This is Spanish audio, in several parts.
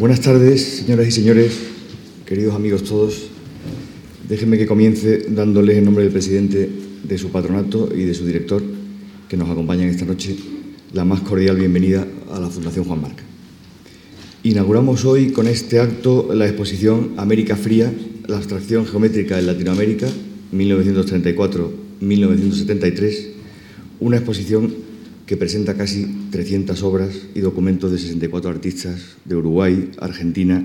Buenas tardes, señoras y señores, queridos amigos todos. Déjenme que comience dándoles en nombre del presidente de su patronato y de su director, que nos acompañan esta noche, la más cordial bienvenida a la Fundación Juan Marca. Inauguramos hoy con este acto la exposición América Fría, la abstracción geométrica en Latinoamérica, 1934-1973, una exposición que presenta casi 300 obras y documentos de 64 artistas de Uruguay, Argentina,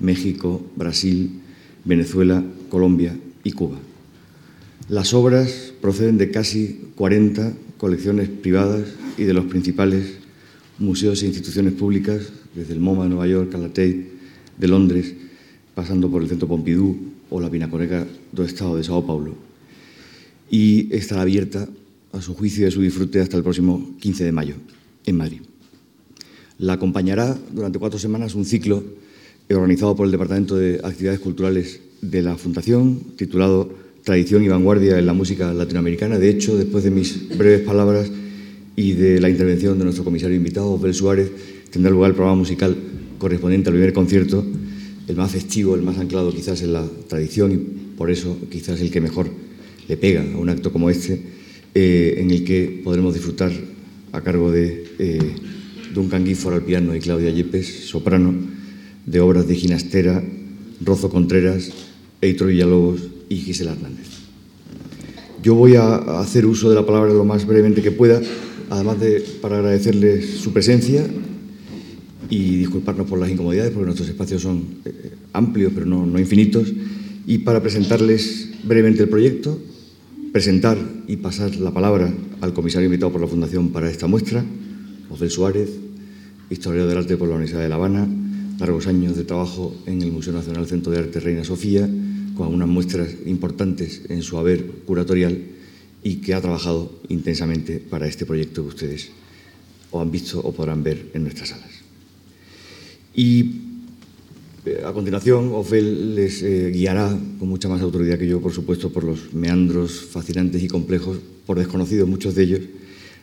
México, Brasil, Venezuela, Colombia y Cuba. Las obras proceden de casi 40 colecciones privadas y de los principales museos e instituciones públicas, desde el MoMA de Nueva York a la Tate de Londres, pasando por el Centro Pompidou o la Pinacoteca do Estado de Sao Paulo. Y estará abierta a su juicio y a su disfrute hasta el próximo 15 de mayo en Madrid. La acompañará durante cuatro semanas un ciclo organizado por el Departamento de Actividades Culturales de la Fundación, titulado Tradición y Vanguardia en la Música Latinoamericana. De hecho, después de mis breves palabras y de la intervención de nuestro comisario invitado, Obel Suárez, tendrá lugar el programa musical correspondiente al primer concierto, el más festivo, el más anclado quizás en la tradición y por eso quizás el que mejor le pega a un acto como este, eh, en el que podremos disfrutar a cargo de eh, Duncan Gifford al piano y Claudia Yepes, soprano, de obras de Ginastera, Rozo Contreras, Eitro Villalobos y Gisela Hernández. Yo voy a hacer uso de la palabra lo más brevemente que pueda, además de para agradecerles su presencia y disculparnos por las incomodidades, porque nuestros espacios son eh, amplios, pero no, no infinitos, y para presentarles brevemente el proyecto, presentar y pasar la palabra al comisario invitado por la Fundación para esta muestra, José Suárez, historiador del arte por la Universidad de La Habana, largos años de trabajo en el Museo Nacional Centro de Arte Reina Sofía, con unas muestras importantes en su haber curatorial y que ha trabajado intensamente para este proyecto que ustedes o han visto o podrán ver en nuestras salas. Y a continuación, Ofel les eh, guiará con mucha más autoridad que yo, por supuesto, por los meandros fascinantes y complejos, por desconocidos muchos de ellos,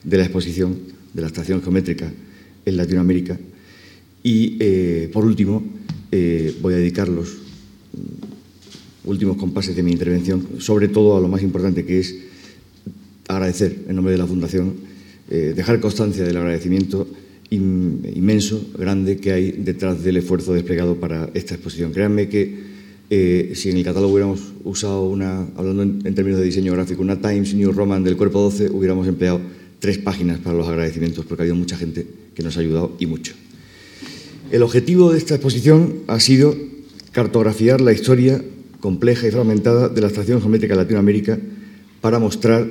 de la exposición de la estación geométrica en Latinoamérica. Y, eh, por último, voy a dedicar los mm, últimos compases de mi intervención, sobre todo a lo más importante, que es agradecer en nombre de la Fundación, dejar constancia del agradecimiento inmenso, grande que hay detrás del esfuerzo desplegado para esta exposición. Créanme que eh, si en el catálogo hubiéramos usado una, hablando en, términos de diseño gráfico, una Times New Roman del cuerpo 12, hubiéramos empleado tres páginas para los agradecimientos, porque ha habido mucha gente que nos ha ayudado y mucho. El objetivo de esta exposición ha sido cartografiar la historia compleja y fragmentada de la estación geométrica de Latinoamérica para mostrar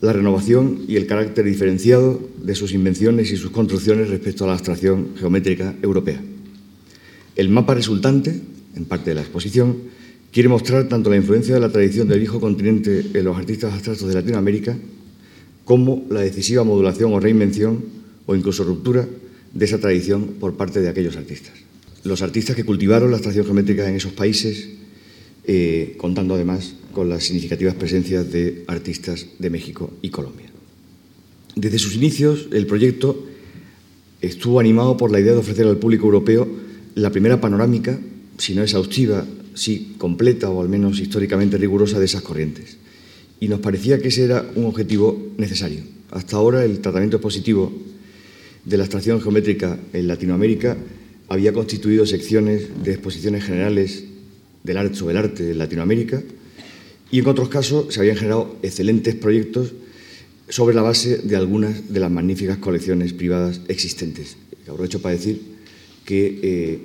la renovación y el carácter diferenciado de sus invenciones y sus construcciones respecto a la abstracción geométrica europea. El mapa resultante, en parte de la exposición, quiere mostrar tanto la influencia de la tradición del viejo continente en los artistas abstractos de Latinoamérica, como la decisiva modulación o reinvención o incluso ruptura de esa tradición por parte de aquellos artistas. Los artistas que cultivaron la abstracción geométrica en esos países, eh, contando además con las significativas presencias de artistas de México y Colombia. Desde sus inicios, el proyecto estuvo animado por la idea de ofrecer al público europeo la primera panorámica, si no exhaustiva, sí completa o al menos históricamente rigurosa de esas corrientes. Y nos parecía que ese era un objetivo necesario. Hasta ahora el tratamiento positivo de la abstracción geométrica en Latinoamérica había constituido secciones de exposiciones generales del arte sobre el arte de Latinoamérica, y en otros casos se habían generado excelentes proyectos sobre la base de algunas de las magníficas colecciones privadas existentes. Aprovecho para decir que eh,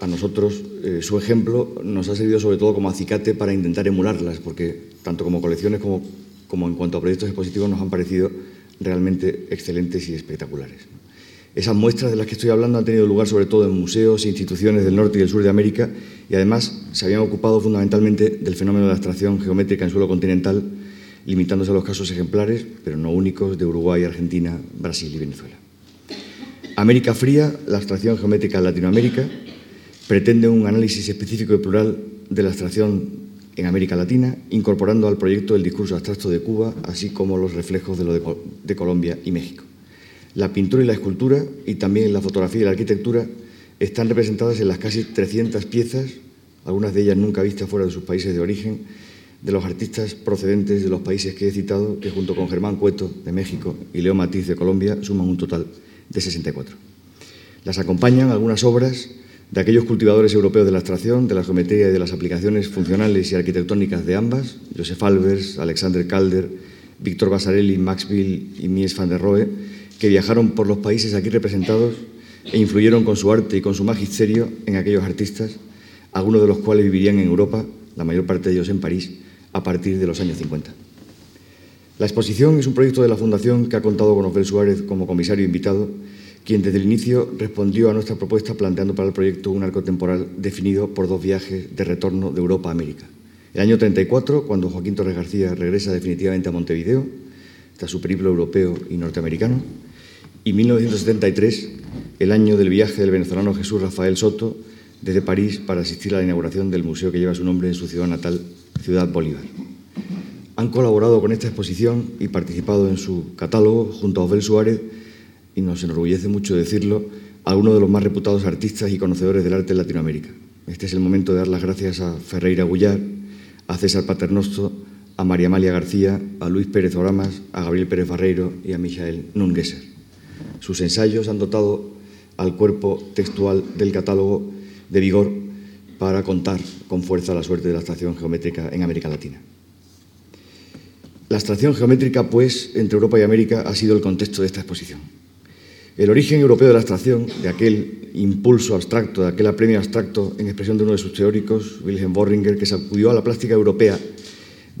a nosotros eh, su ejemplo nos ha servido sobre todo como acicate para intentar emularlas, porque tanto como colecciones como, como en cuanto a proyectos expositivos nos han parecido realmente excelentes y espectaculares. Esas muestras de las que estoy hablando han tenido lugar sobre todo en museos e instituciones del norte y del sur de América y además se habían ocupado fundamentalmente del fenómeno de la abstracción geométrica en suelo continental, limitándose a los casos ejemplares, pero no únicos, de Uruguay, Argentina, Brasil y Venezuela. América Fría, la abstracción geométrica en Latinoamérica, pretende un análisis específico y plural de la abstracción en América Latina, incorporando al proyecto el discurso abstracto de Cuba, así como los reflejos de lo de Colombia y México. La pintura y la escultura, y también la fotografía y la arquitectura, están representadas en las casi 300 piezas, algunas de ellas nunca vistas fuera de sus países de origen, de los artistas procedentes de los países que he citado, que junto con Germán Cueto de México y Leo Matiz de Colombia suman un total de 64. Las acompañan algunas obras de aquellos cultivadores europeos de la abstracción, de la geometría y de las aplicaciones funcionales y arquitectónicas de ambas, Joseph Albers, Alexander Calder, Víctor Basarelli, Maxville y Mies van der Rohe, que viajaron por los países aquí representados e influyeron con su arte y con su magisterio en aquellos artistas, algunos de los cuales vivirían en Europa, la mayor parte de ellos en París, a partir de los años 50. La exposición es un proyecto de la Fundación que ha contado con Osbel Suárez como comisario invitado, quien desde el inicio respondió a nuestra propuesta planteando para el proyecto un arco temporal definido por dos viajes de retorno de Europa a América. El año 34, cuando Joaquín Torres García regresa definitivamente a Montevideo, su periplo europeo y norteamericano, y 1973, el año del viaje del venezolano Jesús Rafael Soto desde París para asistir a la inauguración del museo que lleva su nombre en su ciudad natal, Ciudad Bolívar. Han colaborado con esta exposición y participado en su catálogo junto a Osbel Suárez, y nos enorgullece mucho decirlo, algunos de los más reputados artistas y conocedores del arte en Latinoamérica. Este es el momento de dar las gracias a Ferreira Gullar, a César Paternosto, a María Amalia García, a Luis Pérez Oramas, a Gabriel Pérez Barreiro y a Michael Nungesser. Sus ensayos han dotado al cuerpo textual del catálogo de vigor para contar con fuerza la suerte de la abstracción geométrica en América Latina. La abstracción geométrica, pues, entre Europa y América ha sido el contexto de esta exposición. El origen europeo de la abstracción, de aquel impulso abstracto, de aquel apremio abstracto en expresión de uno de sus teóricos, Wilhelm Borringer, que sacudió a la plástica europea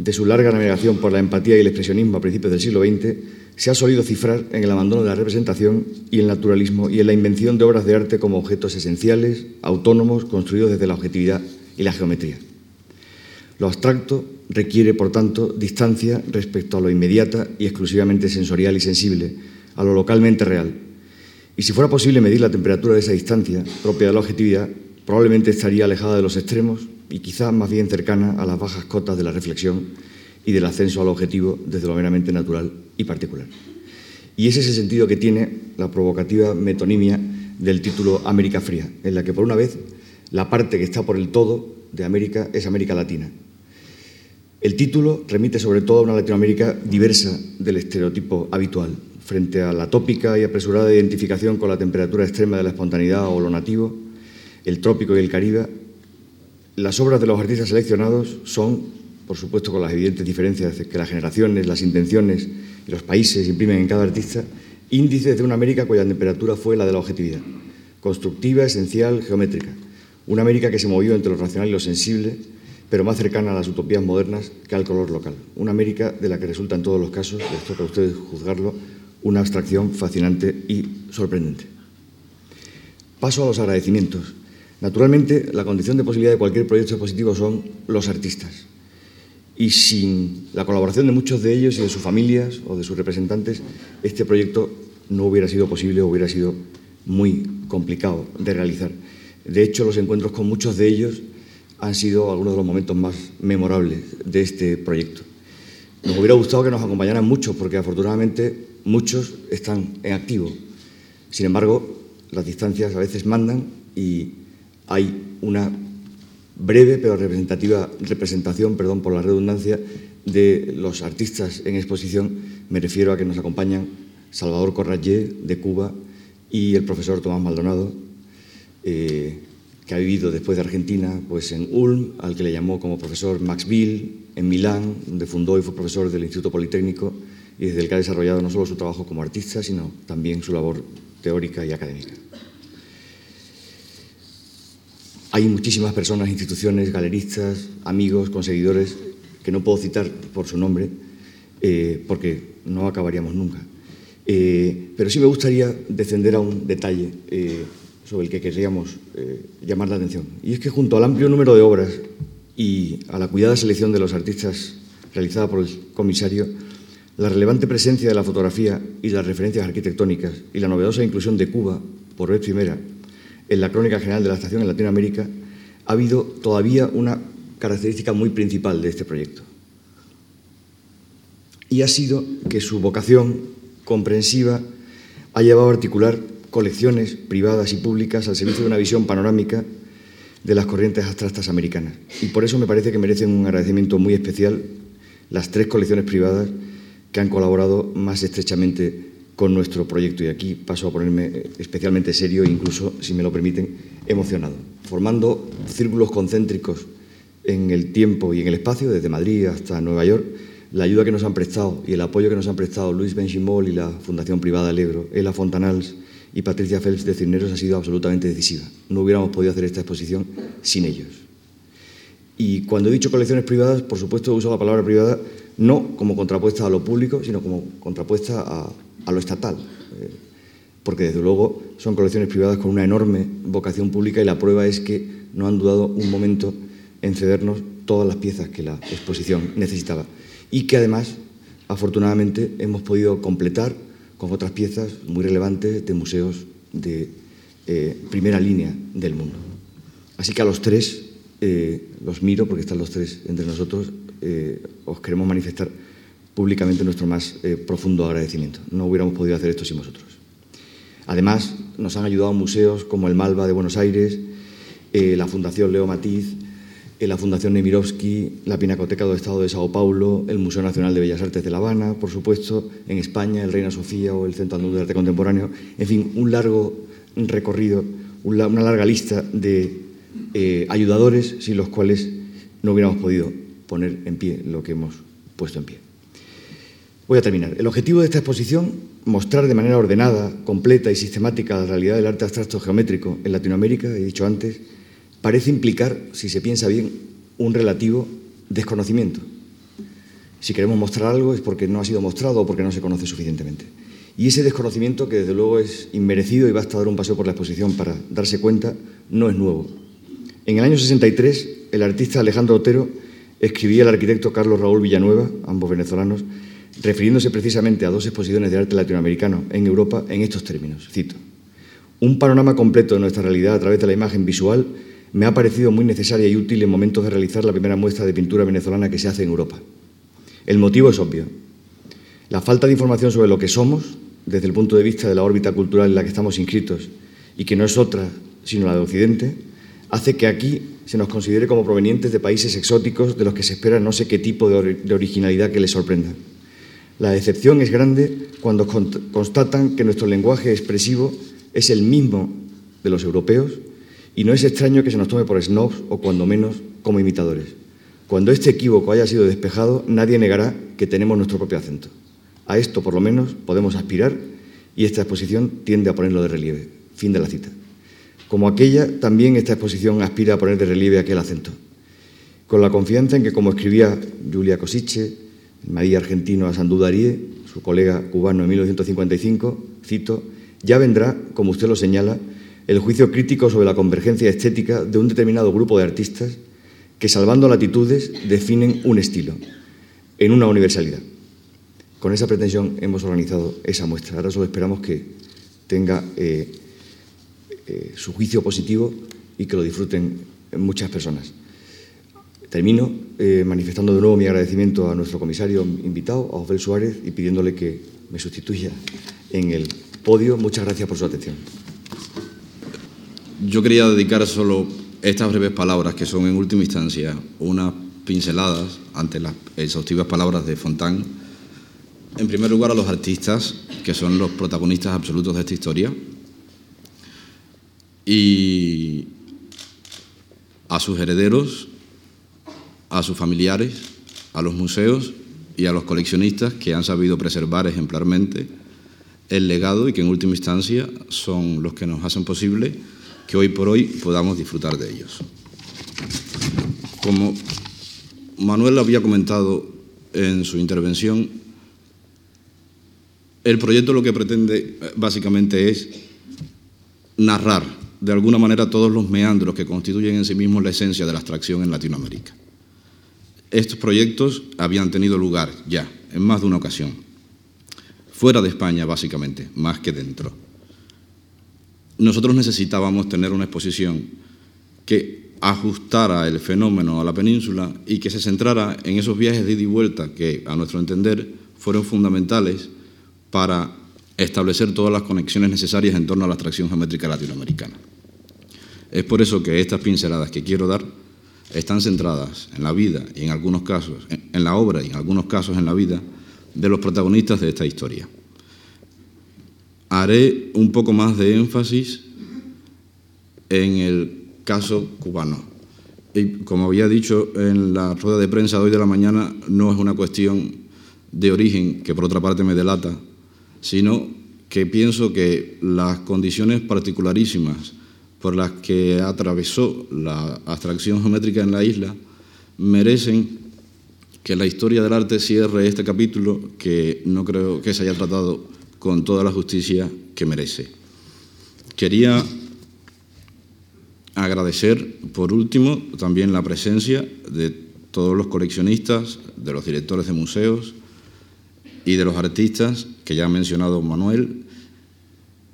de su larga navegación por la empatía y el expresionismo a principios del siglo XX, se ha solido cifrar en el abandono de la representación y el naturalismo y en la invención de obras de arte como objetos esenciales, autónomos, construidos desde la objetividad y la geometría. Lo abstracto requiere, por tanto, distancia respecto a lo inmediata y exclusivamente sensorial y sensible, a lo localmente real. Y si fuera posible medir la temperatura de esa distancia propia de la objetividad, probablemente estaría alejada de los extremos y quizá más bien cercana a las bajas cotas de la reflexión y del ascenso al objetivo desde lo meramente natural y particular. Y ese es el sentido que tiene la provocativa metonimia del título América Fría, en la que por una vez la parte que está por el todo de América es América Latina. El título remite sobre todo a una Latinoamérica diversa del estereotipo habitual, frente a la tópica y apresurada identificación con la temperatura extrema de la espontaneidad o lo nativo, el trópico y el caribe. Las obras de los artistas seleccionados son, por supuesto con las evidentes diferencias que las generaciones, las intenciones y los países imprimen en cada artista, índices de una América cuya temperatura fue la de la objetividad, constructiva, esencial, geométrica. Una América que se movió entre lo racional y lo sensible, pero más cercana a las utopías modernas que al color local. Una América de la que resulta en todos los casos, les toca a ustedes juzgarlo, una abstracción fascinante y sorprendente. Paso a los agradecimientos. Naturalmente, la condición de posibilidad de cualquier proyecto expositivo son los artistas y sin la colaboración de muchos de ellos y de sus familias o de sus representantes, este proyecto no hubiera sido posible o hubiera sido muy complicado de realizar. De hecho, los encuentros con muchos de ellos han sido algunos de los momentos más memorables de este proyecto. Nos hubiera gustado que nos acompañaran muchos, porque afortunadamente muchos están en activo. Sin embargo, las distancias a veces mandan y hay una breve pero representativa representación, perdón por la redundancia, de los artistas en exposición. Me refiero a que nos acompañan Salvador Corrallé de Cuba y el profesor Tomás Maldonado, eh, que ha vivido después de Argentina pues en Ulm, al que le llamó como profesor Max Bill, en Milán, donde fundó y fue profesor del Instituto Politécnico y desde el que ha desarrollado no solo su trabajo como artista, sino también su labor teórica y académica. Hay muchísimas personas, instituciones, galeristas, amigos, conseguidores, que no puedo citar por su nombre, eh, porque no acabaríamos nunca. Eh, pero sí me gustaría descender a un detalle eh, sobre el que querríamos llamar la atención. Y es que junto al amplio número de obras y a la cuidada selección de los artistas realizada por el comisario, la relevante presencia de la fotografía y las referencias arquitectónicas y la novedosa inclusión de Cuba por vez primera en la Crónica General de la Estación en Latinoamérica, ha habido todavía una característica muy principal de este proyecto. Y ha sido que su vocación comprensiva ha llevado a articular colecciones privadas y públicas al servicio de una visión panorámica de las corrientes abstractas americanas. Y por eso me parece que merecen un agradecimiento muy especial las tres colecciones privadas que han colaborado más estrechamente con nuestro proyecto. Y aquí paso a ponerme eh, especialmente serio e incluso, si me lo permiten, emocionado. Formando círculos concéntricos en el tiempo y en el espacio, desde Madrid hasta Nueva York, la ayuda que nos han prestado y el apoyo que nos han prestado Luis Benchimol y la Fundación Privada Alegro, Ela Fontanals y Patricia Phelps de Cisneros ha sido absolutamente decisiva. No hubiéramos podido hacer esta exposición sin ellos. Y cuando he dicho colecciones privadas, por supuesto he usado la palabra privada no como contrapuesta a lo público, sino como contrapuesta a, lo estatal. Eh, porque desde luego son colecciones privadas con una enorme vocación pública y la prueba es que no han dudado un momento en cedernos todas las piezas que la exposición necesitaba y que además, afortunadamente, hemos podido completar con otras piezas muy relevantes de museos de eh, primera línea del mundo. Así que a los tres, eh, los miro porque están los tres entre nosotros, os queremos manifestar públicamente nuestro más profundo agradecimiento. No hubiéramos podido hacer esto sin vosotros. Además, nos han ayudado museos como el Malva de Buenos Aires, la Fundación Leo Matiz, la Fundación Nemirovsky, la Pinacoteca del Estado de Sao Paulo, el Museo Nacional de Bellas Artes de La Habana, por supuesto, en España, el Reina Sofía o el Centro Andaluz de Arte Contemporáneo, en fin, un largo recorrido, una larga lista de eh, ayudadores sin los cuales no hubiéramos podido poner en pie lo que hemos puesto en pie. Voy a terminar. El objetivo de esta exposición, mostrar de manera ordenada, completa y sistemática la realidad del arte abstracto geométrico en Latinoamérica, he dicho antes, parece implicar, si se piensa bien, un relativo desconocimiento. Si queremos mostrar algo es porque no ha sido mostrado o porque no se conoce suficientemente. Y ese desconocimiento, que desde luego es inmerecido y basta dar un paseo por la exposición para darse cuenta, no es nuevo. En el año 63, el artista Alejandro Otero escribía al arquitecto Carlos Raúl Villanueva, ambos venezolanos, refiriéndose precisamente a dos exposiciones de arte latinoamericano en Europa en estos términos. Cito, un panorama completo de nuestra realidad a través de la imagen visual me ha parecido muy necesaria y útil en momentos de realizar la primera muestra de pintura venezolana que se hace en Europa. El motivo es obvio. La falta de información sobre lo que somos, desde el punto de vista de la órbita cultural en la que estamos inscritos, y que no es otra sino la de Occidente, hace que aquí se nos considere como provenientes de países exóticos de los que se espera no sé qué tipo de, originalidad que les sorprenda. La decepción es grande cuando constatan que nuestro lenguaje expresivo es el mismo de los europeos y no es extraño que se nos tome por snobs o cuando menos como imitadores. Cuando este equívoco haya sido despejado, nadie negará que tenemos nuestro propio acento. A esto, por lo menos, podemos aspirar y esta exposición tiende a ponerlo de relieve. Fin de la cita. Como aquella, también esta exposición aspira a poner de relieve aquel acento. Con la confianza en que, como escribía Julia Cosiche, maría argentino a Sandú su colega cubano en 1955, cito, ya vendrá, como usted lo señala, el juicio crítico sobre la convergencia estética de un determinado grupo de artistas que, salvando latitudes, definen un estilo en una universalidad. Con esa pretensión hemos organizado esa muestra. Ahora solo esperamos que tenga eh, eh, su juicio positivo y que lo disfruten muchas personas. Termino eh, manifestando de nuevo mi agradecimiento a nuestro comisario invitado, a Ofel Suárez, y pidiéndole que me sustituya en el podio. Muchas gracias por su atención. Yo quería dedicar solo estas breves palabras, que son en última instancia unas pinceladas ante las exhaustivas palabras de Fontán. En primer lugar, a los artistas, que son los protagonistas absolutos de esta historia, y a sus herederos, a sus familiares, a los museos y a los coleccionistas que han sabido preservar ejemplarmente el legado y que en última instancia son los que nos hacen posible que hoy por hoy podamos disfrutar de ellos. Como Manuel había comentado en su intervención, el proyecto lo que pretende eh, básicamente es narrar de alguna manera todos los meandros que constituyen en sí mismos la esencia de la abstracción en Latinoamérica. Estos proyectos habían tenido lugar ya en más de una ocasión, fuera de España básicamente, más que dentro nosotros necesitábamos tener una exposición que ajustara el fenómeno a la península y que se centrara en esos viajes de ida y vuelta que, a nuestro entender, fueron fundamentales para establecer todas las conexiones necesarias en torno a la abstracción geométrica latinoamericana. Es por eso que estas pinceladas que quiero dar están centradas en la vida y en algunos casos, en la obra y en algunos casos en la vida de los protagonistas de esta historia. Haré un poco más de énfasis en el caso cubano. Y como había dicho en la rueda de prensa de hoy de la mañana, no es una cuestión de origen, que por otra parte me delata, sino que pienso que las condiciones particularísimas por las que atravesó la abstracción geométrica en la isla merecen que la historia del arte cierre este capítulo que no creo que se haya tratado con toda la justicia que merece. Quería agradecer, por último, también la presencia de todos los coleccionistas, de los directores de museos y de los artistas que ya ha mencionado Manuel,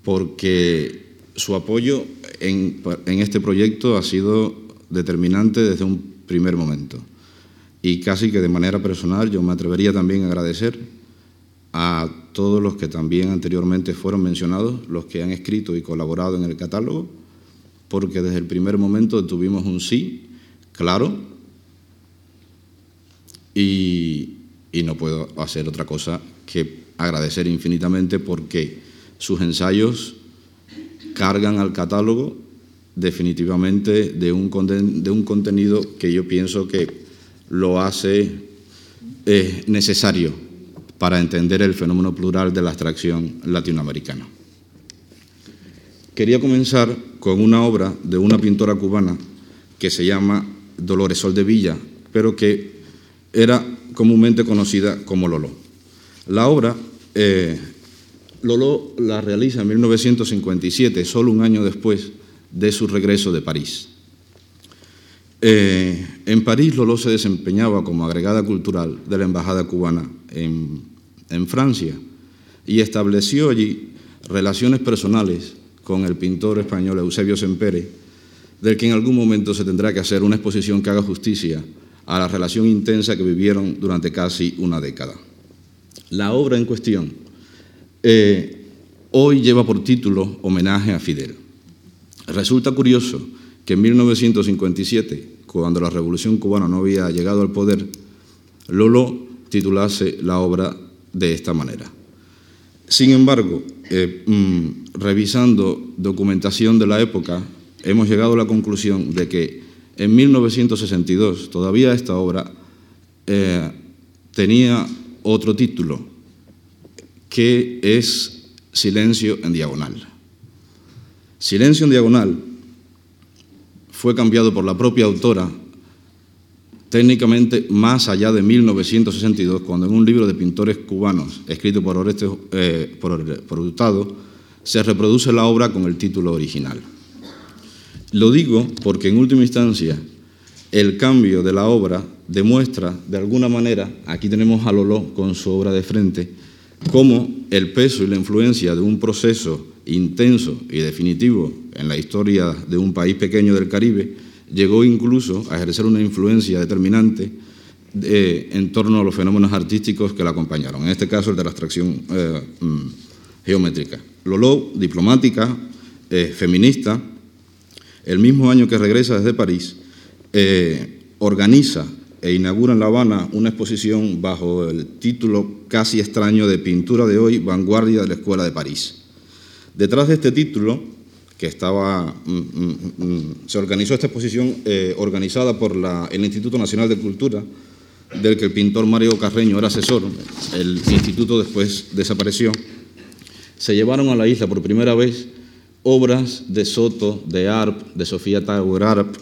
porque su apoyo en, este proyecto ha sido determinante desde un primer momento. Y casi que de manera personal yo me atrevería también a agradecer a todos los que también anteriormente fueron mencionados, los que han escrito y colaborado en el catálogo, porque desde el primer momento tuvimos un sí claro y, y no puedo hacer otra cosa que agradecer infinitamente porque sus ensayos cargan al catálogo definitivamente de un, de un contenido que yo pienso que lo hace eh, necesario para entender el fenómeno plural de la abstracción latinoamericana. Quería comenzar con una obra de una pintora cubana que se llama Dolores Sol de Villa, pero que era comúnmente conocida como Lolo. La obra eh, Lolo la realiza en 1957, solo un año después de su regreso de París. Eh, en París, Lolo se desempeñaba como agregada cultural de la Embajada cubana en, Francia y estableció allí relaciones personales con el pintor español Eusebio Sempere, del que en algún momento se tendrá que hacer una exposición que haga justicia a la relación intensa que vivieron durante casi una década. La obra en cuestión eh, hoy lleva por título Homenaje a Fidel. Resulta curioso que en 1957, cuando la Revolución cubana no había llegado al poder, Lolo titulase la obra de esta manera. Sin embargo, eh, mm, revisando documentación de la época, hemos llegado a la conclusión de que en 1962 todavía esta obra eh, tenía otro título, que es Silencio en Diagonal. Silencio en Diagonal fue cambiado por la propia autora técnicamente más allá de 1962, cuando en un libro de pintores cubanos escrito por, Oreste, eh, por, se reproduce la obra con el título original. Lo digo porque en última instancia el cambio de la obra demuestra de alguna manera, aquí tenemos a Lolo con su obra de frente, cómo el peso y la influencia de un proceso intenso y definitivo en la historia de un país pequeño del Caribe llegó incluso a ejercer una influencia determinante eh, en torno a los fenómenos artísticos que la acompañaron, en este caso el de la abstracción eh, mm, geométrica. Lolo, diplomática, eh, feminista, el mismo año que regresa desde París, organiza e inaugura en La Habana una exposición bajo el título casi extraño de Pintura de hoy, Vanguardia de la Escuela de París. Detrás de este título, que estaba, mm, mm, mm, se organizó esta exposición eh, organizada por el Instituto Nacional de Cultura, del que el pintor Mario Carreño era asesor, el instituto después desapareció, se llevaron a la isla por primera vez obras de Soto, de Arp, de Sofía Tauer Arp,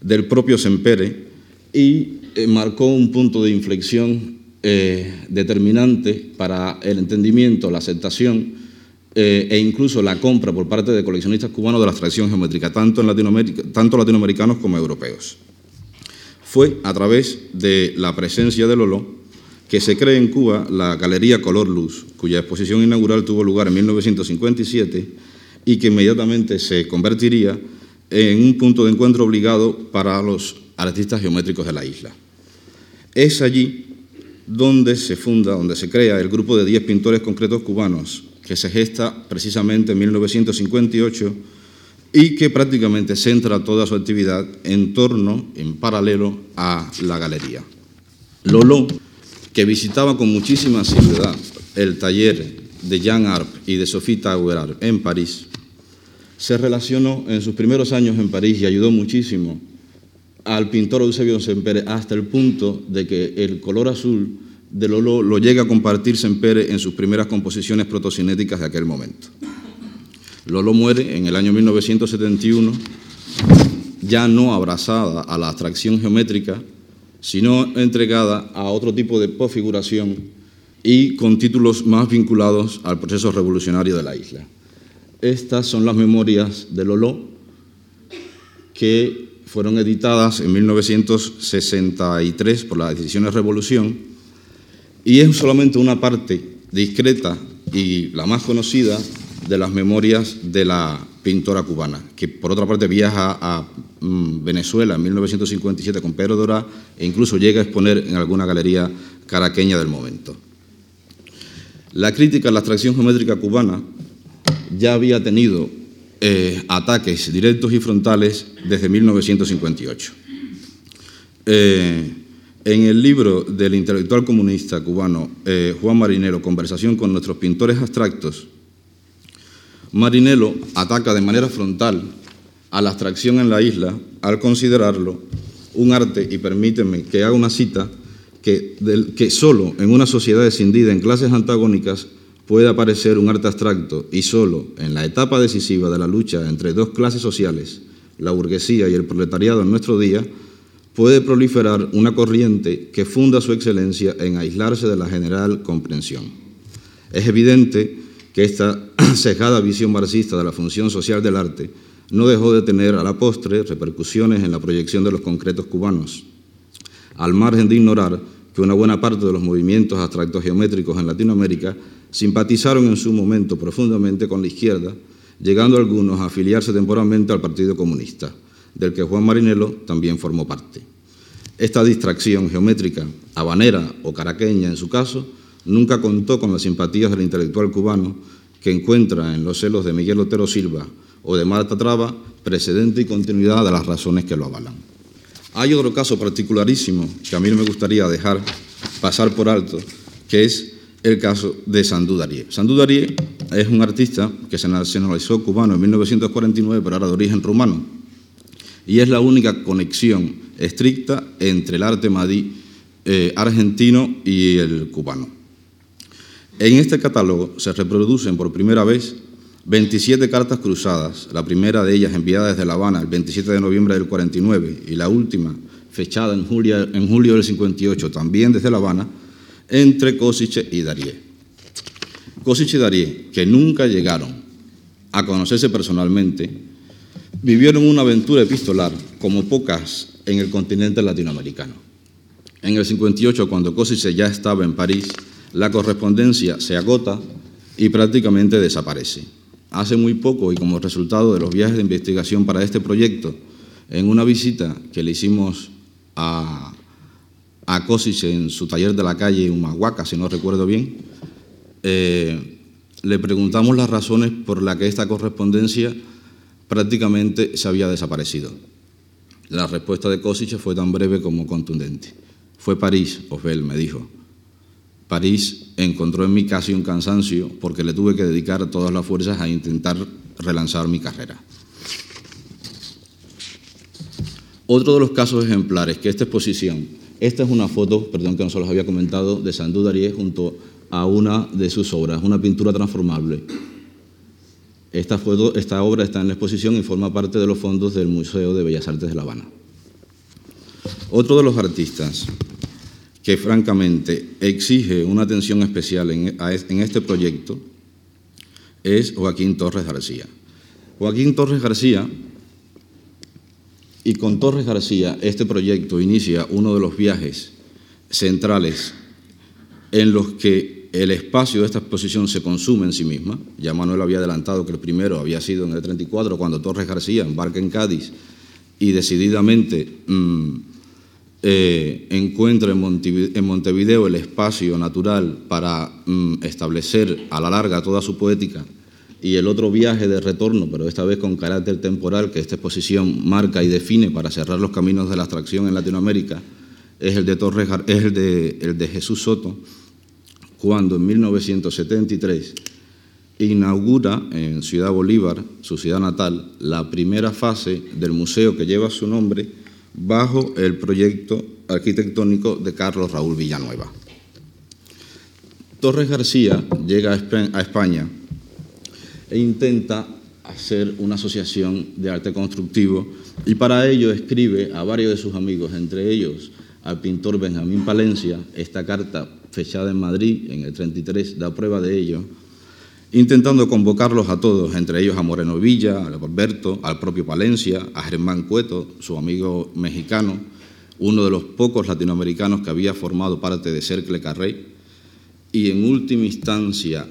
del propio Sempere, y eh, marcó un punto de inflexión eh, determinante para el entendimiento, la aceptación eh, e incluso la compra por parte de coleccionistas cubanos de la abstracción geométrica, tanto, en Latinoamérica, tanto latinoamericanos como europeos. Fue a través de la presencia de Lolo que se cree en Cuba la Galería Color Luz, cuya exposición inaugural tuvo lugar en 1957 y que inmediatamente se convertiría en un punto de encuentro obligado para los artistas geométricos de la isla. Es allí donde se funda, donde se crea el grupo de 10 pintores concretos cubanos, que se gesta precisamente en 1958 y que prácticamente centra toda su actividad en torno, en paralelo, a la galería. Lolo, que visitaba con muchísima asiduidad el taller de Jean Arp y de Sophie Tauerard en París, se relacionó en sus primeros años en París y ayudó muchísimo al pintor Eusebio Sempere hasta el punto de que el color azul de Lolo lo llega a compartir Sempere en sus primeras composiciones protocinéticas de aquel momento. Lolo muere en el año 1971, ya no abrazada a la abstracción geométrica, sino entregada a otro tipo de posfiguración y con títulos más vinculados al proceso revolucionario de la isla. Estas son las memorias de Lolo que fueron editadas en 1963 por las Decisiones Revolución y es solamente una parte discreta y la más conocida de las memorias de la pintora cubana, que por otra parte viaja a mm, Venezuela en 1957 con Pedro Dora e incluso llega a exponer en alguna galería caraqueña del momento. La crítica a la abstracción geométrica cubana ya había tenido eh, ataques directos y frontales desde 1958. Eh, en el libro del intelectual comunista cubano eh, Juan Marinero, Conversación con nuestros pintores abstractos, Marinelo ataca de manera frontal a la abstracción en la isla al considerarlo un arte, y permíteme que haga una cita, que, que solo en una sociedad escindida en clases antagónicas puede aparecer un arte abstracto y solo en la etapa decisiva de la lucha entre dos clases sociales, la burguesía y el proletariado en nuestro día, puede proliferar una corriente que funda su excelencia en aislarse de la general comprensión. Es evidente que esta sesgada visión marxista de la función social del arte no dejó de tener a la postre repercusiones en la proyección de los concretos cubanos, al margen de ignorar que una buena parte de los movimientos abstractos geométricos en Latinoamérica simpatizaron en su momento profundamente con la izquierda, llegando algunos a afiliarse temporalmente al Partido Comunista, del que Juan Marinelo también formó parte. Esta distracción geométrica, habanera o caraqueña en su caso, nunca contó con las simpatías del intelectual cubano que encuentra en los celos de Miguel Otero Silva o de Marta Traba precedente y continuidad de las razones que lo avalan. Hay otro caso particularísimo que a mí me gustaría dejar pasar por alto, que es el caso de Sandú Darie. Sandú Darie es un artista que se nacionalizó cubano en 1949, pero ahora de origen rumano, y es la única conexión estricta entre el arte madí eh, argentino y el cubano. En este catálogo se reproducen por primera vez 27 cartas cruzadas, la primera de ellas enviada desde La Habana el 27 de noviembre del 49 y la última fechada en julio, en julio del 58 también desde La Habana, entre Kosice y Darie. Kosice y Darie, que nunca llegaron a conocerse personalmente, vivieron una aventura epistolar como pocas en el continente latinoamericano. En el 58, cuando Kosice ya estaba en París, la correspondencia se agota y prácticamente desaparece. Hace muy poco, y como resultado de los viajes de investigación para este proyecto, en una visita que le hicimos a, a en su taller de la calle Humahuaca, si no recuerdo bien, eh, le preguntamos las razones por las que esta correspondencia prácticamente se había desaparecido. La respuesta de Kosice fue tan breve como contundente. Fue París, Osbel me dijo. París encontró en mí casi un cansancio porque le tuve que dedicar todas las fuerzas a intentar relanzar mi carrera. Otro de los casos ejemplares que esta exposición, esta es una foto, perdón que no se los había comentado, de Sandú Darie junto a una de sus obras, una pintura transformable. Esta obra está en la exposición y forma parte de los fondos del Museo de Bellas Artes de La Habana. Otro de los artistas que francamente exige una atención especial en, este proyecto es Joaquín Torres García. Joaquín Torres García, y con Torres García este proyecto inicia uno de los viajes centrales en los que el espacio de esta exposición se consume en sí misma. Ya Manuel había adelantado que el primero había sido en el 34, cuando Torres García embarca en Cádiz y decididamente... Mm, eh, encuentra en Montevideo, el espacio natural para mm, establecer a la larga toda su poética y el otro viaje de retorno, pero esta vez con carácter temporal, que esta exposición marca y define para cerrar los caminos de la abstracción en Latinoamérica, es el de, Torres, es el de, el de Jesús Soto, cuando en 1973 inaugura en Ciudad Bolívar, su ciudad natal, la primera fase del museo que lleva su nombre bajo el proyecto arquitectónico de Carlos Raúl Villanueva. Torres García llega a España e intenta hacer una asociación de arte constructivo y para ello escribe a varios de sus amigos, entre ellos al pintor Benjamín Palencia, esta carta fechada en Madrid en el 33 da prueba de ello, intentando convocarlos a todos, entre ellos a Moreno Villa, a Alberto, al propio Palencia, a Germán Cueto, su amigo mexicano, uno de los pocos latinoamericanos que había formado parte de Cercle Carrey, y en última instancia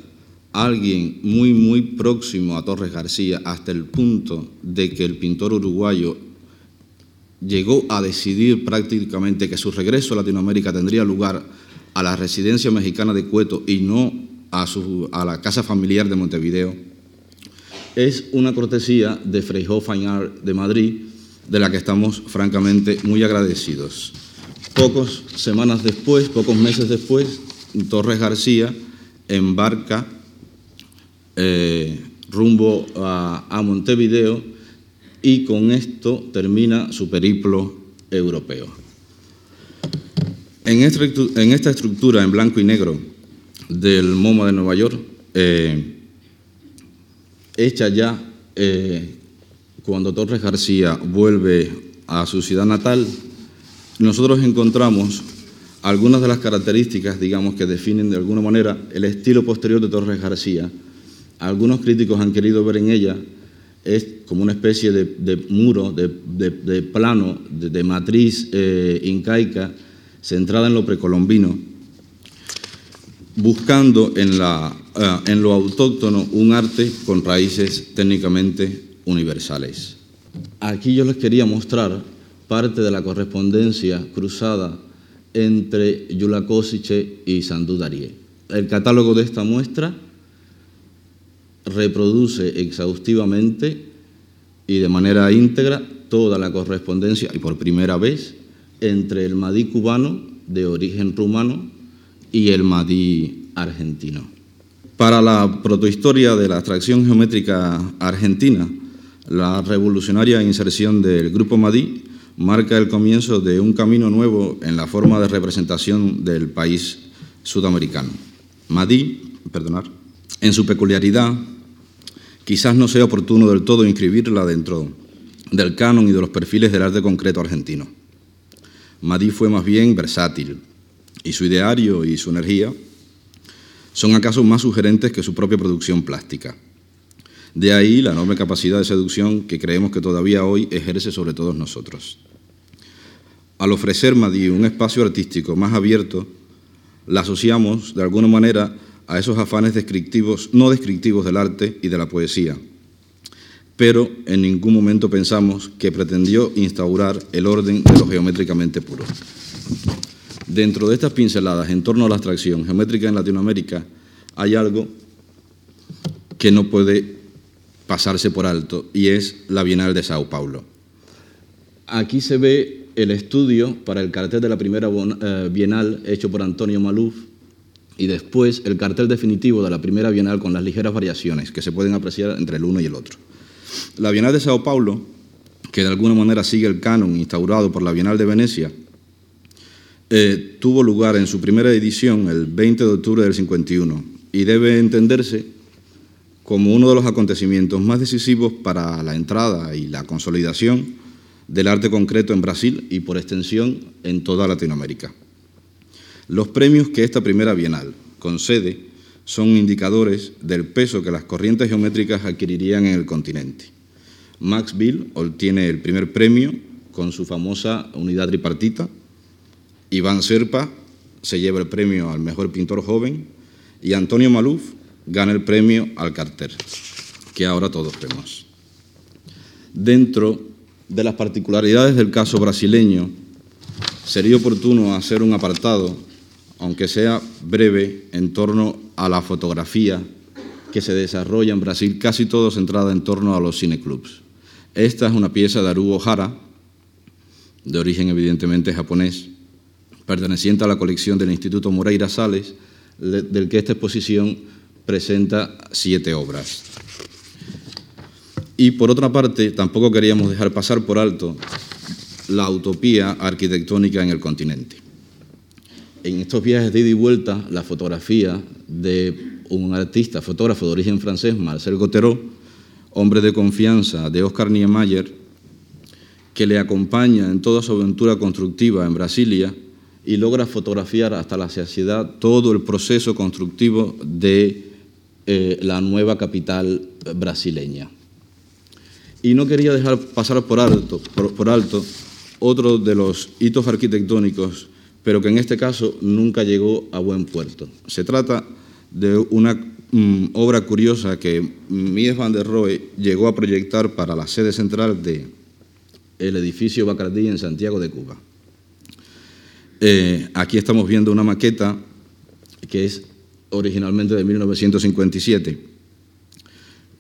alguien muy, muy próximo a Torres García, hasta el punto de que el pintor uruguayo llegó a decidir prácticamente que su regreso a Latinoamérica tendría lugar a la residencia mexicana de Cueto y no a, la casa familiar de Montevideo, es una cortesía de Freijo Fine Art de Madrid, de la que estamos francamente muy agradecidos. Pocas semanas después, pocos meses después, Torres García embarca eh, rumbo a, Montevideo y con esto termina su periplo europeo. En esta, estructura en blanco y negro del MoMA de Nueva York, eh, hecha ya eh, cuando Torres García vuelve a su ciudad natal, nosotros encontramos algunas de las características, digamos, que definen de alguna manera el estilo posterior de Torres García. Algunos críticos han querido ver en ella es como una especie de, muro, de, plano, de, matriz eh, incaica centrada en lo precolombino, buscando en, la, eh, en lo autóctono un arte con raíces técnicamente universales. Aquí yo les quería mostrar parte de la correspondencia cruzada entre Yula y Sandú Darie. El catálogo de esta muestra reproduce exhaustivamente y de manera íntegra toda la correspondencia, y por primera vez, entre el Madí cubano de origen rumano y el Madí argentino. Para la protohistoria de la abstracción geométrica argentina, la revolucionaria inserción del grupo Madí marca el comienzo de un camino nuevo en la forma de representación del país sudamericano. Madí, perdonar, en su peculiaridad, quizás no sea oportuno del todo inscribirla dentro del canon y de los perfiles del arte concreto argentino. Madí fue más bien versátil, y su ideario y su energía son acaso más sugerentes que su propia producción plástica. De ahí la enorme capacidad de seducción que creemos que todavía hoy ejerce sobre todos nosotros. Al ofrecer Madí un espacio artístico más abierto, la asociamos de alguna manera a esos afanes descriptivos, no descriptivos del arte y de la poesía, pero en ningún momento pensamos que pretendió instaurar el orden de lo geométricamente puro. Dentro de estas pinceladas en torno a la abstracción geométrica en Latinoamérica hay algo que no puede pasarse por alto y es la Bienal de Sao Paulo. Aquí se ve el estudio para el cartel de la primera eh, Bienal hecho por Antonio Maluf y después el cartel definitivo de la primera Bienal con las ligeras variaciones que se pueden apreciar entre el uno y el otro. La Bienal de Sao Paulo, que de alguna manera sigue el canon instaurado por la Bienal de Venecia, eh, tuvo lugar en su primera edición el 20 de octubre del 51 y debe entenderse como uno de los acontecimientos más decisivos para la entrada y la consolidación del arte concreto en Brasil y por extensión en toda Latinoamérica. Los premios que esta primera Bienal concede son indicadores del peso que las corrientes geométricas adquirirían en el continente. Max Bill obtiene el primer premio con su famosa unidad tripartita, Iván Serpa se lleva el premio al mejor pintor joven y Antonio Maluf gana el premio al carter, que ahora todos vemos. Dentro de las particularidades del caso brasileño, sería oportuno hacer un apartado, aunque sea breve, en torno a la fotografía que se desarrolla en Brasil, casi todo centrada en torno a los cineclubs. Esta es una pieza de Arugo Hara, de origen evidentemente japonés, perteneciente a la colección del Instituto Moreira Sales, del que esta exposición presenta siete obras. Y por otra parte, tampoco queríamos dejar pasar por alto la utopía arquitectónica en el continente. En estos viajes de ida y vuelta, la fotografía de un artista, fotógrafo de origen francés, Marcel Gotero, hombre de confianza de Oscar Niemeyer, que le acompaña en toda su aventura constructiva en Brasilia y logra fotografiar hasta la saciedad todo el proceso constructivo de eh, la nueva capital brasileña. Y no quería dejar pasar por alto, por alto otro de los hitos arquitectónicos, pero que en este caso nunca llegó a buen puerto. Se trata de una mm, obra curiosa que Mies van der Rohe llegó a proyectar para la sede central del el edificio Bacardí en Santiago de Cuba. Eh, aquí estamos viendo una maqueta que es originalmente de 1957,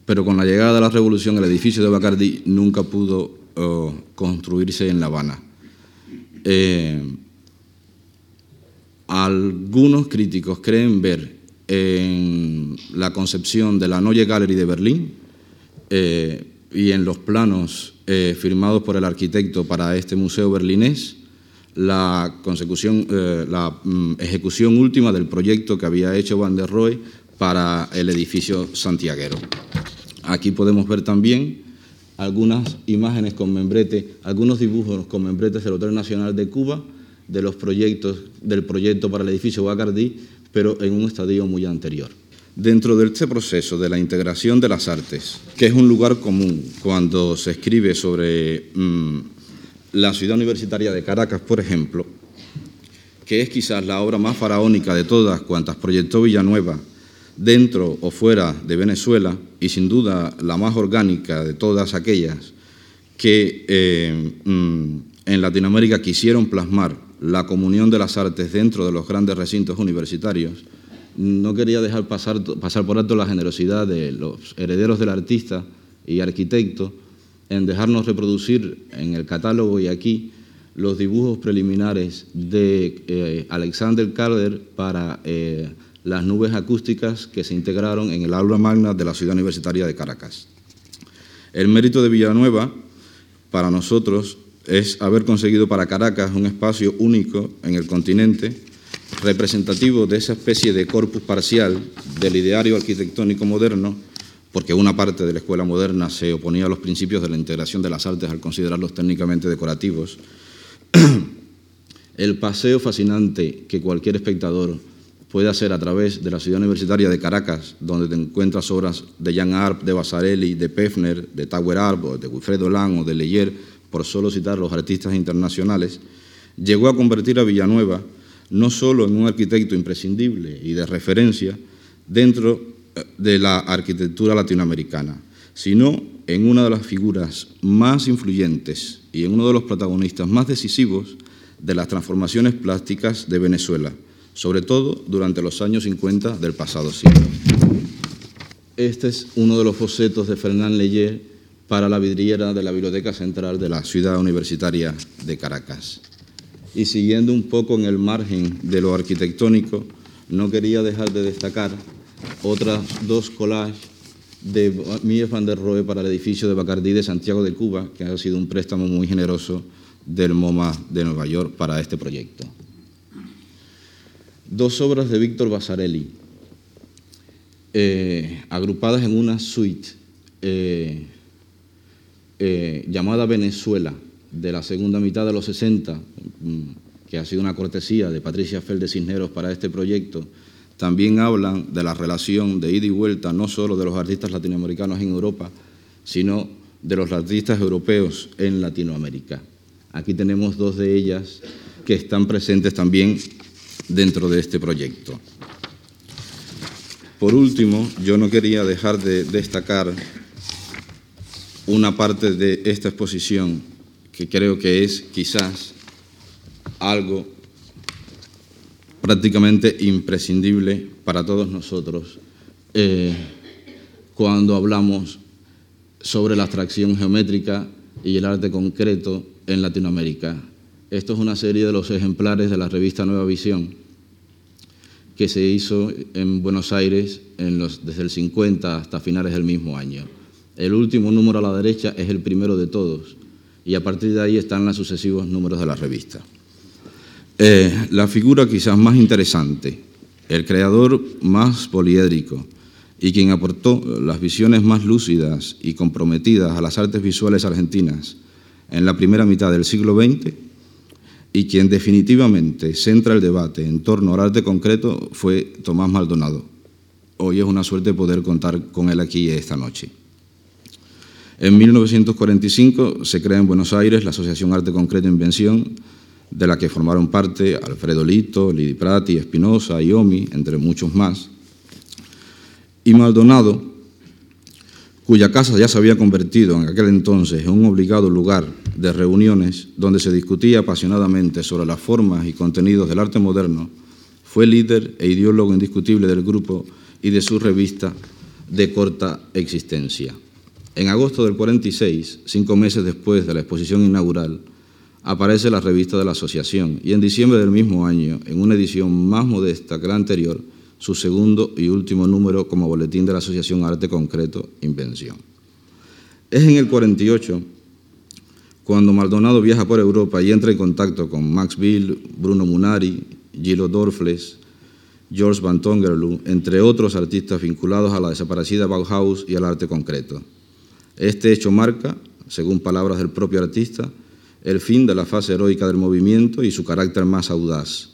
pero con la llegada de la revolución el edificio de Bacardí nunca pudo construirse en La Habana. Eh, algunos críticos creen ver en la concepción de la Neue Gallery de Berlín eh, y en los planos eh, firmados por el arquitecto para este museo berlinés la, consecución, la mm, ejecución última del proyecto que había hecho Van der Rohe para el edificio santiaguero. Aquí podemos ver también algunas imágenes con membrete, algunos dibujos con membretes del Hotel Nacional de Cuba, de los proyectos, del proyecto para el edificio Bacardí, pero en un estadio muy anterior. Dentro de este proceso de la integración de las artes, que es un lugar común cuando se escribe sobre mm, la ciudad universitaria de Caracas, por ejemplo, que es quizás la obra más faraónica de todas cuantas proyectó Villanueva dentro o fuera de Venezuela y sin duda la más orgánica de todas aquellas que eh, mm, en Latinoamérica quisieron plasmar la comunión de las artes dentro de los grandes recintos universitarios, no quería dejar pasar, pasar por alto la generosidad de los herederos del artista y arquitecto en dejarnos reproducir en el catálogo y aquí los dibujos preliminares de eh, Alexander Calder para eh, las nubes acústicas que se integraron en el aula magna de la Ciudad Universitaria de Caracas. El mérito de Villanueva para nosotros es haber conseguido para Caracas un espacio único en el continente, representativo de esa especie de corpus parcial del ideario arquitectónico moderno, porque una parte de la escuela moderna se oponía a los principios de la integración de las artes al considerarlos técnicamente decorativos. El paseo fascinante que cualquier espectador puede hacer a través de la ciudad universitaria de Caracas, donde te encuentras obras de Jan Arp, de Basarelli, de Pefner, de Tower Arp, de Wilfredo Lang o de Leyer, por solo citar los artistas internacionales, llegó a convertir a Villanueva no solo en un arquitecto imprescindible y de referencia dentro eh, de la arquitectura latinoamericana, sino en una de las figuras más influyentes y en uno de los protagonistas más decisivos de las transformaciones plásticas de Venezuela sobre todo durante los años 50 del pasado siglo. Este es uno de los bocetos de Fernán Leyer para la vidriera de la Biblioteca Central de la Ciudad Universitaria de Caracas. Y siguiendo un poco en el margen de lo arquitectónico, no quería dejar de destacar otras dos collages de Mies van der Rohe para el edificio de Bacardí de Santiago de Cuba, que ha sido un préstamo muy generoso del MoMA de Nueva York para este proyecto dos obras de Víctor Basarelli, eh, agrupadas en una suite eh, eh, llamada Venezuela, de la segunda mitad de los 60, mm, que ha sido una cortesía de Patricia Fel de Cisneros para este proyecto, también hablan de la relación de ida y vuelta no solo de los artistas latinoamericanos en Europa, sino de los artistas europeos en Latinoamérica. Aquí tenemos dos de ellas que están presentes también dentro de este proyecto. Por último, yo no quería dejar de destacar una parte de esta exposición que creo que es quizás algo prácticamente imprescindible para todos nosotros eh, cuando hablamos sobre la abstracción geométrica y el arte concreto en Latinoamérica. Esto es una serie de los ejemplares de la revista Nueva Visión que se hizo en Buenos Aires desde el 50 hasta finales del mismo año. El último número a la derecha es el primero de todos y a partir de ahí están los sucesivos números de la revista. Eh, la figura quizás más interesante, el creador más poliédrico y quien aportó las visiones más lúcidas y comprometidas a las artes visuales argentinas en la primera mitad del siglo XX y quien definitivamente centra el debate en torno al arte concreto fue Tomás Maldonado. Hoy es una suerte poder contar con él aquí esta noche. En 1945 se crea en Buenos Aires la Asociación Arte Concreto e Invención, de la que formaron parte Alfredo Lito, Lidi Prati, Espinosa, Iomi, entre muchos más. Y Maldonado, cuya casa ya se había convertido en aquel entonces en un obligado lugar de reuniones donde se discutía apasionadamente sobre las formas y contenidos del arte moderno, fue líder e ideólogo indiscutible del grupo y de su revista de corta existencia. En agosto del 46, cinco meses después de la exposición inaugural, aparece la revista de la asociación y en diciembre del mismo año, en una edición más modesta que la anterior, su segundo y último número como boletín de la Asociación Arte Concreto Invención. Es en el 48 cuando Maldonado viaja por Europa y entra en contacto con Max Bill, Bruno Munari, Gilo Dorfles, George Van Tongerloo, entre otros artistas vinculados a la desaparecida Bauhaus y al arte concreto. Este hecho marca, según palabras del propio artista, el fin de la fase heroica del movimiento y su carácter más audaz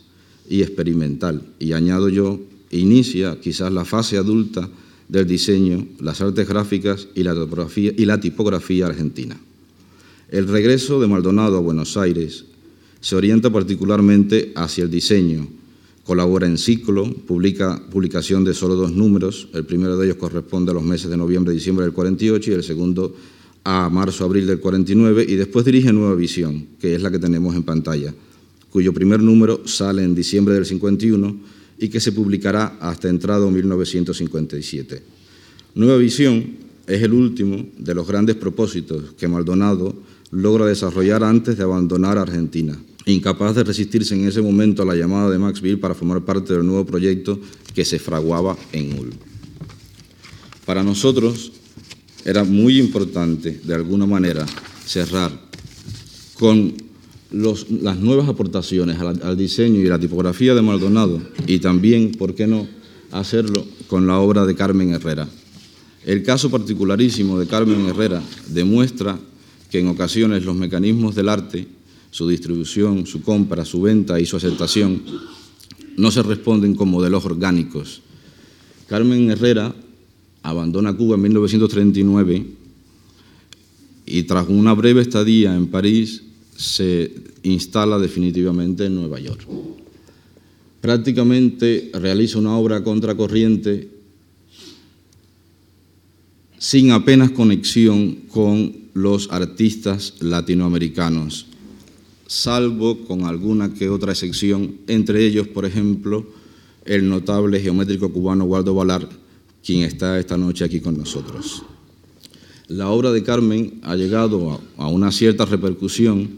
y experimental. Y añado yo, inicia quizás la fase adulta del diseño, las artes gráficas y la, tipografía argentina. El regreso de Maldonado a Buenos Aires se orienta particularmente hacia el diseño. Colabora en ciclo, publica publicación de solo dos números. El primero de ellos corresponde a los meses de noviembre y diciembre del 48 y el segundo a marzo-abril del 49 y después dirige Nueva Visión, que es la que tenemos en pantalla, cuyo primer número sale en diciembre del 51 y que se publicará hasta entrado 1957. Nueva Visión es el último de los grandes propósitos que Maldonado logra desarrollar antes de abandonar Argentina, incapaz de resistirse en ese momento a la llamada de Maxville para formar parte del nuevo proyecto que se fraguaba en UL. Para nosotros, era muy importante, de alguna manera, cerrar con las nuevas aportaciones al, diseño y la tipografía de Maldonado y también, ¿por qué no?, hacerlo con la obra de Carmen Herrera. El caso particularísimo de Carmen Herrera demuestra que en ocasiones los mecanismos del arte, su distribución, su compra, su venta y su aceptación, no se responden con modelos orgánicos. Carmen Herrera abandona Cuba en 1939 y tras una breve estadía en París se instala definitivamente en Nueva York. Prácticamente realiza una obra contracorriente sin apenas conexión con los artistas latinoamericanos, salvo con alguna que otra excepción, entre ellos, por ejemplo, el notable geométrico cubano Waldo Valar, quien está esta noche aquí con nosotros. La obra de Carmen ha llegado a una cierta repercusión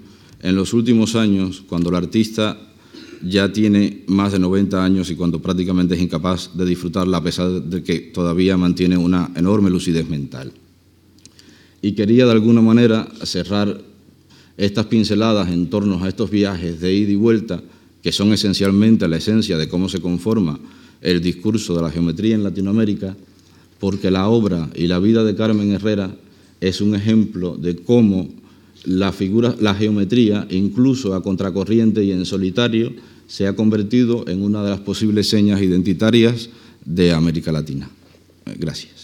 en los últimos años, cuando el artista ya tiene más de 90 años y cuando prácticamente es incapaz de disfrutarla a pesar de que todavía mantiene una enorme lucidez mental. Y quería de alguna manera cerrar estas pinceladas en torno a estos viajes de ida y vuelta, que son esencialmente la esencia de cómo se conforma el discurso de la geometría en Latinoamérica, porque la obra y la vida de Carmen Herrera es un ejemplo de cómo la, figura, la geometría, incluso a contracorriente y en solitario, se ha convertido en una de las posibles señas identitarias de América Latina. Gracias.